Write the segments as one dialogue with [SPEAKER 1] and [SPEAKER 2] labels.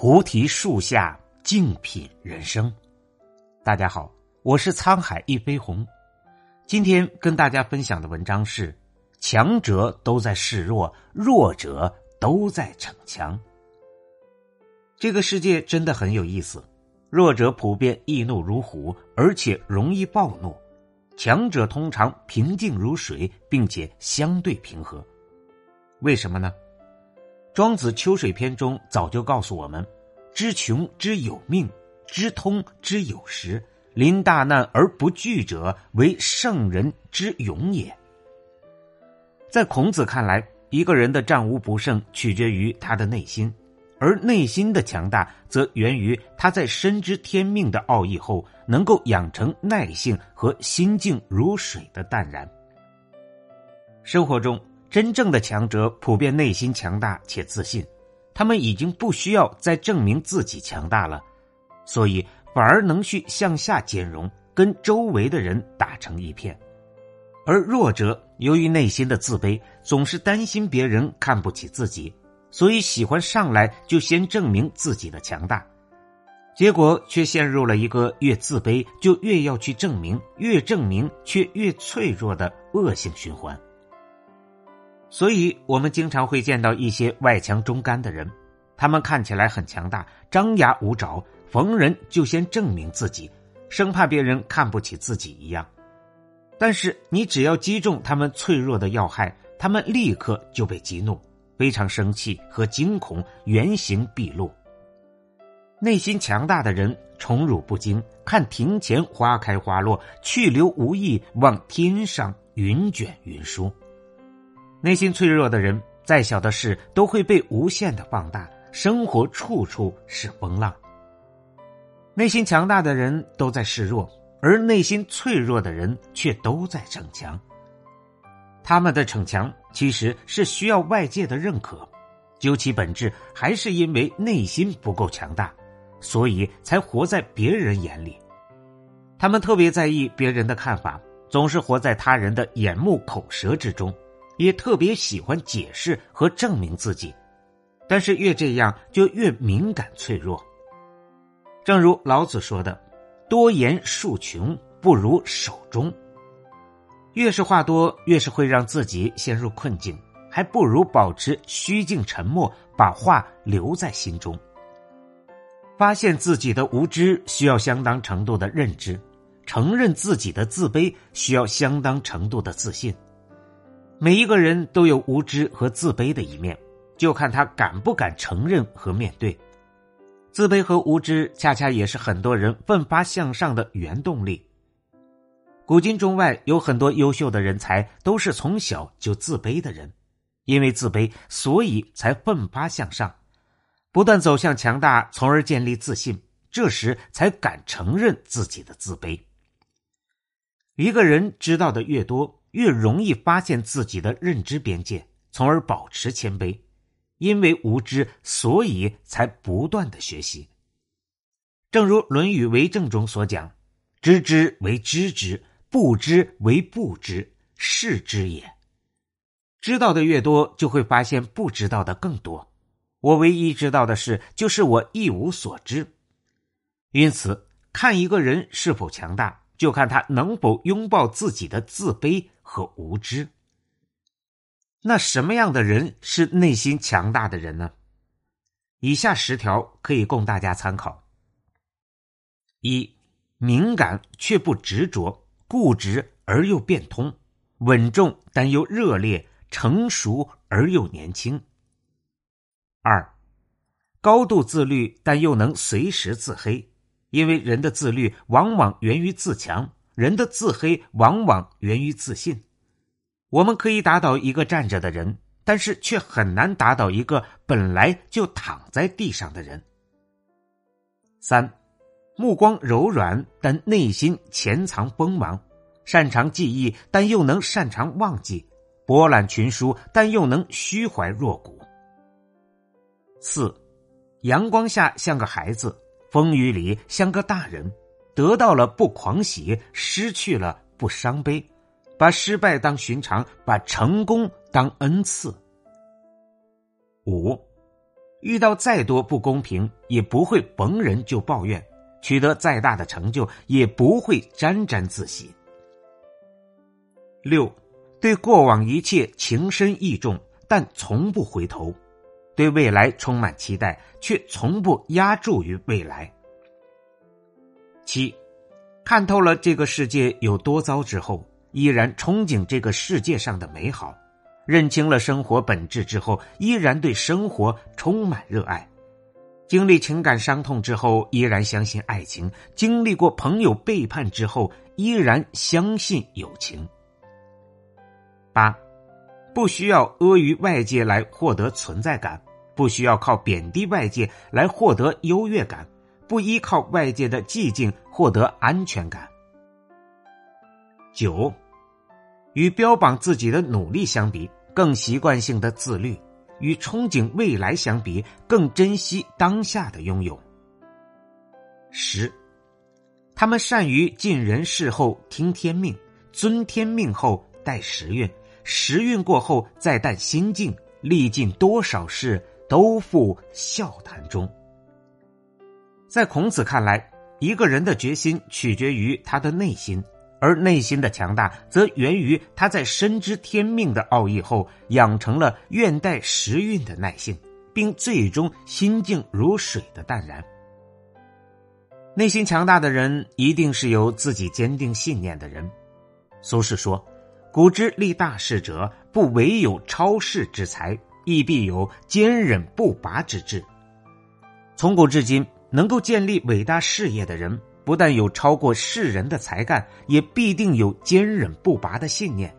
[SPEAKER 1] 菩提树下静品人生。大家好，我是沧海一飞鸿。今天跟大家分享的文章是：强者都在示弱，弱者都在逞强。这个世界真的很有意思，弱者普遍易怒如虎，而且容易暴怒；强者通常平静如水，并且相对平和。为什么呢？庄子《秋水篇》中早就告诉我们：“知穷之有命，知通之有时。临大难而不惧者，为圣人之勇也。”在孔子看来，一个人的战无不胜取决于他的内心，而内心的强大则源于他在深知天命的奥义后，能够养成耐性和心静如水的淡然。生活中。真正的强者普遍内心强大且自信，他们已经不需要再证明自己强大了，所以反而能去向下兼容，跟周围的人打成一片。而弱者由于内心的自卑，总是担心别人看不起自己，所以喜欢上来就先证明自己的强大，结果却陷入了一个越自卑就越要去证明，越证明却越脆弱的恶性循环。所以，我们经常会见到一些外强中干的人，他们看起来很强大，张牙舞爪，逢人就先证明自己，生怕别人看不起自己一样。但是，你只要击中他们脆弱的要害，他们立刻就被激怒，非常生气和惊恐，原形毕露。内心强大的人宠辱不惊，看庭前花开花落，去留无意，望天上云卷云舒。内心脆弱的人，再小的事都会被无限的放大，生活处处是风浪。内心强大的人都在示弱，而内心脆弱的人却都在逞强。他们的逞强其实是需要外界的认可，究其本质，还是因为内心不够强大，所以才活在别人眼里。他们特别在意别人的看法，总是活在他人的眼目口舌之中。也特别喜欢解释和证明自己，但是越这样就越敏感脆弱。正如老子说的：“多言数穷，不如守中。”越是话多，越是会让自己陷入困境，还不如保持虚静沉默，把话留在心中。发现自己的无知需要相当程度的认知，承认自己的自卑需要相当程度的自信。每一个人都有无知和自卑的一面，就看他敢不敢承认和面对。自卑和无知恰恰也是很多人奋发向上的原动力。古今中外有很多优秀的人才都是从小就自卑的人，因为自卑，所以才奋发向上，不断走向强大，从而建立自信。这时才敢承认自己的自卑。一个人知道的越多。越容易发现自己的认知边界，从而保持谦卑。因为无知，所以才不断的学习。正如《论语为政》中所讲：“知之为知之，不知为不知，是知也。”知道的越多，就会发现不知道的更多。我唯一知道的事，就是我一无所知。因此，看一个人是否强大，就看他能否拥抱自己的自卑。和无知。那什么样的人是内心强大的人呢？以下十条可以供大家参考：一、敏感却不执着，固执而又变通，稳重但又热烈，成熟而又年轻；二、高度自律但又能随时自黑，因为人的自律往往源于自强。人的自黑往往源于自信。我们可以打倒一个站着的人，但是却很难打倒一个本来就躺在地上的人。三，目光柔软，但内心潜藏锋芒；擅长记忆，但又能擅长忘记；博览群书，但又能虚怀若谷。四，阳光下像个孩子，风雨里像个大人。得到了不狂喜，失去了不伤悲，把失败当寻常，把成功当恩赐。五，遇到再多不公平，也不会逢人就抱怨；取得再大的成就，也不会沾沾自喜。六，对过往一切情深意重，但从不回头；对未来充满期待，却从不压注于未来。七，看透了这个世界有多糟之后，依然憧憬这个世界上的美好；认清了生活本质之后，依然对生活充满热爱；经历情感伤痛之后，依然相信爱情；经历过朋友背叛之后，依然相信友情。八，不需要阿谀外界来获得存在感，不需要靠贬低外界来获得优越感，不依靠外界的寂静获得安全感。九，与标榜自己的努力相比，更习惯性的自律；与憧憬未来相比，更珍惜当下的拥有。十，他们善于尽人事后听天命，遵天命后待时运。时运过后，再淡心境，历尽多少事，都付笑谈中。在孔子看来，一个人的决心取决于他的内心，而内心的强大，则源于他在深知天命的奥义后，养成了愿待时运的耐性，并最终心静如水的淡然。内心强大的人，一定是有自己坚定信念的人。苏轼说。古之立大事者，不唯有超世之才，亦必有坚忍不拔之志。从古至今，能够建立伟大事业的人，不但有超过世人的才干，也必定有坚忍不拔的信念。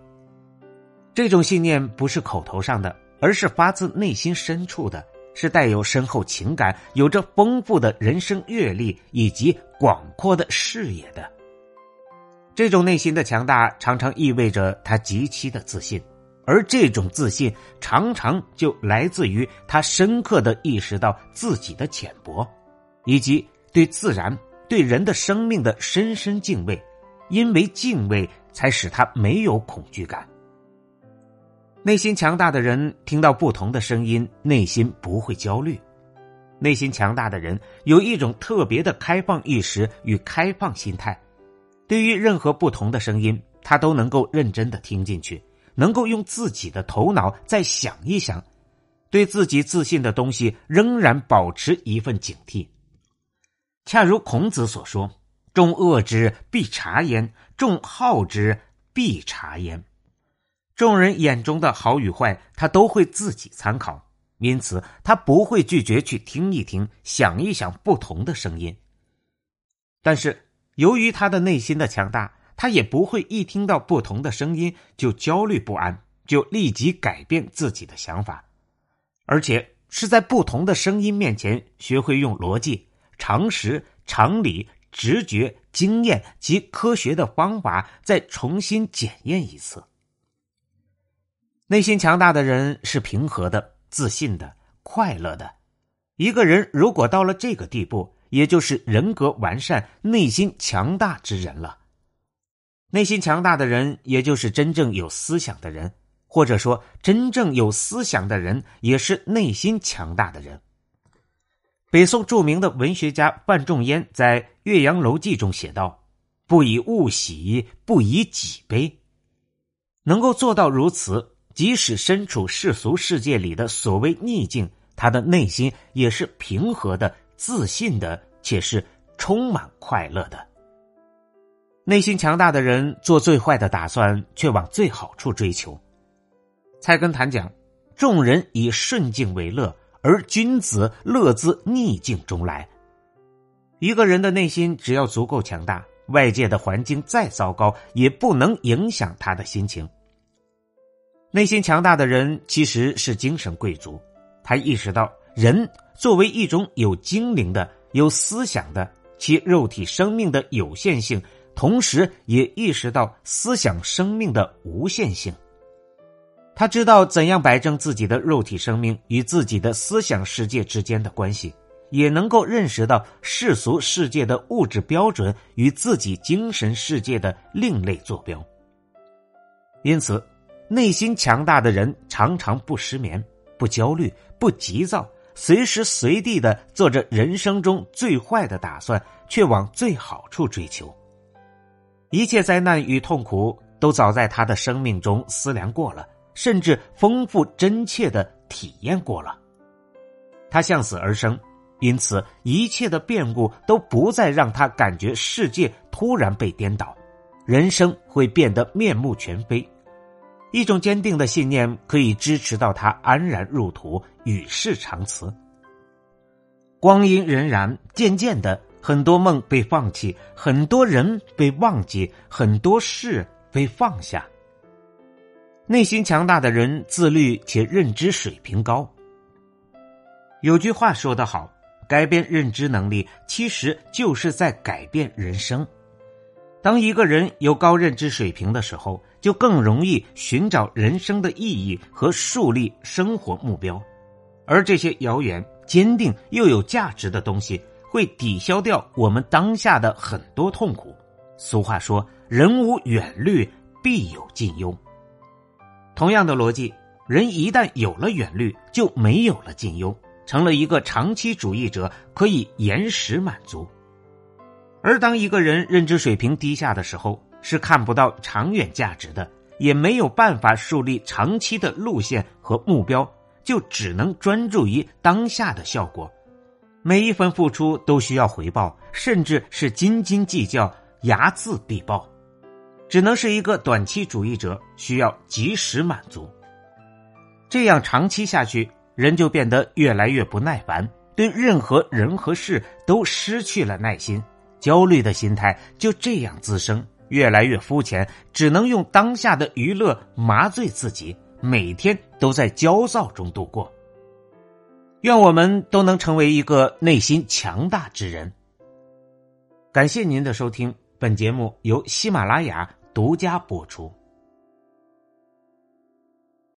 [SPEAKER 1] 这种信念不是口头上的，而是发自内心深处的，是带有深厚情感、有着丰富的人生阅历以及广阔的视野的。这种内心的强大，常常意味着他极其的自信，而这种自信常常就来自于他深刻的意识到自己的浅薄，以及对自然、对人的生命的深深敬畏。因为敬畏，才使他没有恐惧感。内心强大的人，听到不同的声音，内心不会焦虑。内心强大的人，有一种特别的开放意识与开放心态。对于任何不同的声音，他都能够认真的听进去，能够用自己的头脑再想一想，对自己自信的东西仍然保持一份警惕。恰如孔子所说：“众恶之必察焉，众好之必察焉。”众人眼中的好与坏，他都会自己参考，因此他不会拒绝去听一听、想一想不同的声音。但是。由于他的内心的强大，他也不会一听到不同的声音就焦虑不安，就立即改变自己的想法，而且是在不同的声音面前学会用逻辑、常识、常理、直觉、经验及科学的方法再重新检验一次。内心强大的人是平和的、自信的、快乐的。一个人如果到了这个地步，也就是人格完善、内心强大之人了。内心强大的人，也就是真正有思想的人，或者说，真正有思想的人，也是内心强大的人。北宋著名的文学家范仲淹在《岳阳楼记》中写道：“不以物喜，不以己悲。”能够做到如此，即使身处世俗世界里的所谓逆境，他的内心也是平和的。自信的，且是充满快乐的。内心强大的人，做最坏的打算，却往最好处追求。菜根谭讲：“众人以顺境为乐，而君子乐自逆境中来。”一个人的内心只要足够强大，外界的环境再糟糕，也不能影响他的心情。内心强大的人，其实是精神贵族。他意识到人。作为一种有精灵的、有思想的，其肉体生命的有限性，同时也意识到思想生命的无限性。他知道怎样摆正自己的肉体生命与自己的思想世界之间的关系，也能够认识到世俗世界的物质标准与自己精神世界的另类坐标。因此，内心强大的人常常不失眠、不焦虑、不急躁。随时随地的做着人生中最坏的打算，却往最好处追求。一切灾难与痛苦都早在他的生命中思量过了，甚至丰富真切的体验过了。他向死而生，因此一切的变故都不再让他感觉世界突然被颠倒，人生会变得面目全非。一种坚定的信念可以支持到他安然入土，与世长辞。光阴荏苒，渐渐的，很多梦被放弃，很多人被忘记，很多事被放下。内心强大的人，自律且认知水平高。有句话说得好：“改变认知能力，其实就是在改变人生。”当一个人有高认知水平的时候，就更容易寻找人生的意义和树立生活目标，而这些遥远、坚定又有价值的东西，会抵消掉我们当下的很多痛苦。俗话说：“人无远虑，必有近忧。”同样的逻辑，人一旦有了远虑，就没有了近忧，成了一个长期主义者，可以延时满足。而当一个人认知水平低下的时候，是看不到长远价值的，也没有办法树立长期的路线和目标，就只能专注于当下的效果。每一分付出都需要回报，甚至是斤斤计较、睚眦必报，只能是一个短期主义者，需要及时满足。这样长期下去，人就变得越来越不耐烦，对任何人和事都失去了耐心。焦虑的心态就这样滋生，越来越肤浅，只能用当下的娱乐麻醉自己，每天都在焦躁中度过。愿我们都能成为一个内心强大之人。感谢您的收听，本节目由喜马拉雅独家播出。